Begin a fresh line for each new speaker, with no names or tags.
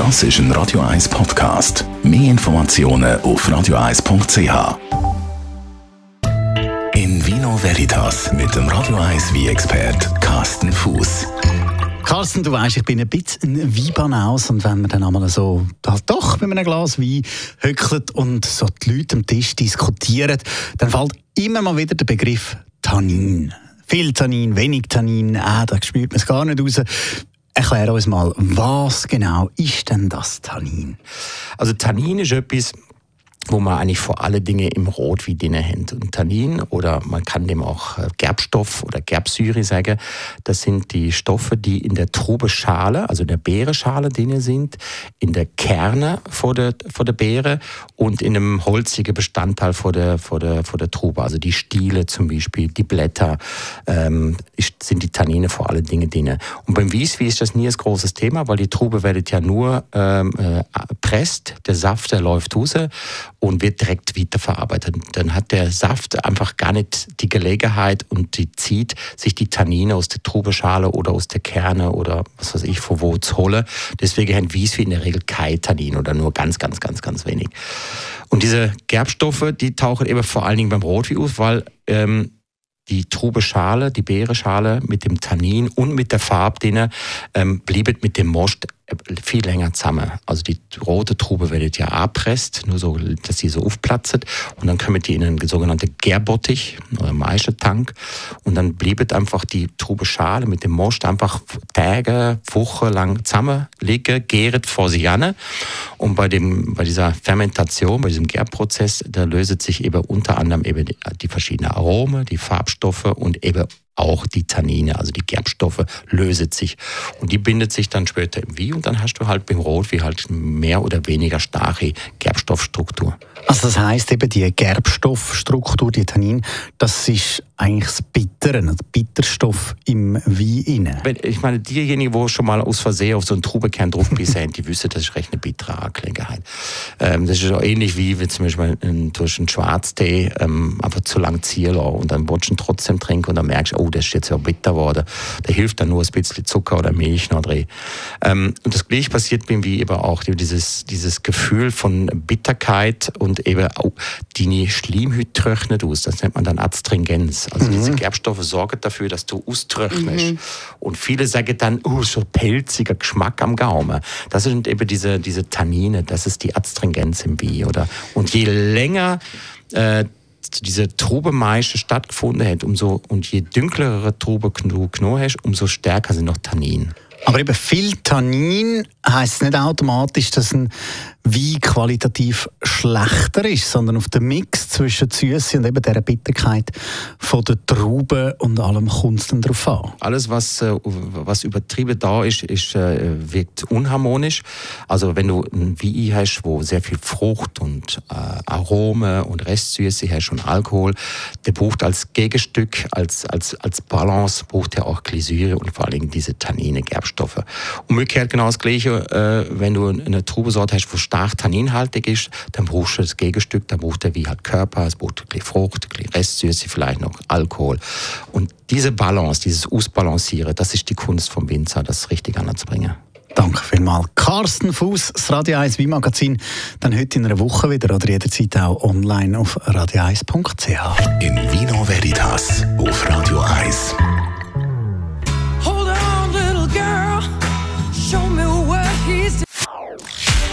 Das ist ein Radio 1 Podcast. Mehr Informationen auf radio1.ch. In Vino Veritas mit dem Radio 1 wie expert Carsten Fuß.
Carsten, du weißt, ich bin ein bisschen ein Weinbanaus und wenn man dann einmal so halt doch mit einem Glas Wein höckelt und so die Leute am Tisch diskutieren, dann fällt immer mal wieder der Begriff Tannin. Viel Tannin, wenig Tannin, ah, da spürt man es gar nicht raus. Erklär uns mal, was genau ist denn das Tannin?
Also Tannin ist etwas, wo man eigentlich vor alle Dinge im Rotwein drin hat. Und Tannin oder man kann dem auch äh, Gerbstoff oder Gerbsäure sagen, das sind die Stoffe, die in der Trubeschale, also in der Beereschale drin sind, in der Kerne vor der, vor der Beere und in einem holzigen Bestandteil vor der, vor der, vor der Trube. Also die Stiele zum Beispiel, die Blätter, ähm, sind die Tannine vor alle Dinge drin. Und beim Wieswi ist das nie ein großes Thema, weil die Trube wird ja nur ähm, äh, presst, der Saft, der läuft raus und wird direkt weiterverarbeitet. Dann hat der Saft einfach gar nicht die Gelegenheit und die zieht sich die Tannine aus der Trubeschale oder aus der Kerne oder was weiß ich, von wo zu holen. Deswegen haben Wieswi in der Regel kein Tannin oder nur ganz, ganz, ganz, ganz wenig. Und diese Gerbstoffe, die tauchen eben vor allen Dingen beim Rotwein auf, weil ähm, die Trubeschale, die Beereschale mit dem Tannin und mit der Farbe ähm, bliebet mit dem Most viel länger zusammen. Also die rote Trube wird ja abpresst, nur so, dass sie so aufplatzt. Und dann kommen die in einen sogenannten Gärbottich oder Maischetank. Und dann bliebet einfach die Trubeschale mit dem Most einfach Tage, Wochen lang zusammen liegen, gäret vor sich an. Und bei, dem, bei dieser Fermentation, bei diesem Gärprozess, da löst sich eben unter anderem eben die, die verschiedenen Aromen, die Farbstoffe und eben auch die Tannine, also die Gerbstoffe, löset sich. Und die bindet sich dann später im Wie und dann hast du halt beim Rotwein halt mehr oder weniger starke Gerbstoffstruktur.
Also das heißt eben die Gerbstoffstruktur, die Tannin, das ist eigentlich das Bittere, der Bitterstoff im Wein
Ich meine, diejenigen, die schon mal aus Versehen auf so einen Trubekern drauf sind, die wissen, das ist recht eine bittere Angelegenheit. Ähm, das ist auch ähnlich wie, wenn zum Beispiel ein, durch einen Schwarztee ähm, einfach zu lang ziehen und dann willst du ihn trotzdem trinken und dann merkst du, oh, das ist jetzt ja bitter geworden. Da hilft dann nur ein bisschen Zucker oder Milch noch drin. Ähm, und das gleiche passiert beim Wein eben auch, dieses, dieses Gefühl von Bitterkeit und eben auch deine Schleimhaut trocknet aus. Das nennt man dann Astringenz. Also mhm. diese Gerbstoffe sorgen dafür, dass du austrocknest. Mhm. Und viele sagen dann, oh, so pelziger Geschmack am Gaumen. Das sind eben diese, diese Tannine, das ist die Astringenz im Wein. Oder? Und je länger äh, diese Trubemeische stattgefunden hat, umso, und je dunklere Trube du genommen hast, umso stärker sind noch Tannin.
Aber eben viel Tannin heisst nicht automatisch, dass ein Wein qualitativ schlechter ist, sondern auf den Mix zwischen Süße und eben dieser Bitterkeit von der Trauben und allem kommt es dann darauf an.
Alles, was, äh, was übertrieben da ist, ist äh, wirkt unharmonisch. Also wenn du ein Wein hast, wo sehr viel Frucht und äh, Aromen und Restsüße hast und Alkohol, der braucht als Gegenstück, als, als, als Balance, braucht er auch Glysyre und vor allem diese Tannine, Gerbstoffe. Umgekehrt genau das Gleiche, äh, wenn du eine Trubesorte hast, wo stark tanninhaltig ist, dann brauchst du das Gegenstück, dann braucht er wie halt Körper, es braucht ein bisschen Frucht, ein bisschen Restsüße, vielleicht noch Alkohol. Und diese Balance, dieses Ausbalancieren, das ist die Kunst vom Winzer, das richtig anzubringen.
Danke vielmals. Carsten Fuß, das Radio 1 Wein-Magazin. Dann heute in einer Woche wieder oder jederzeit auch online auf radio1.ch.
In Vino Veritas auf Radio 1.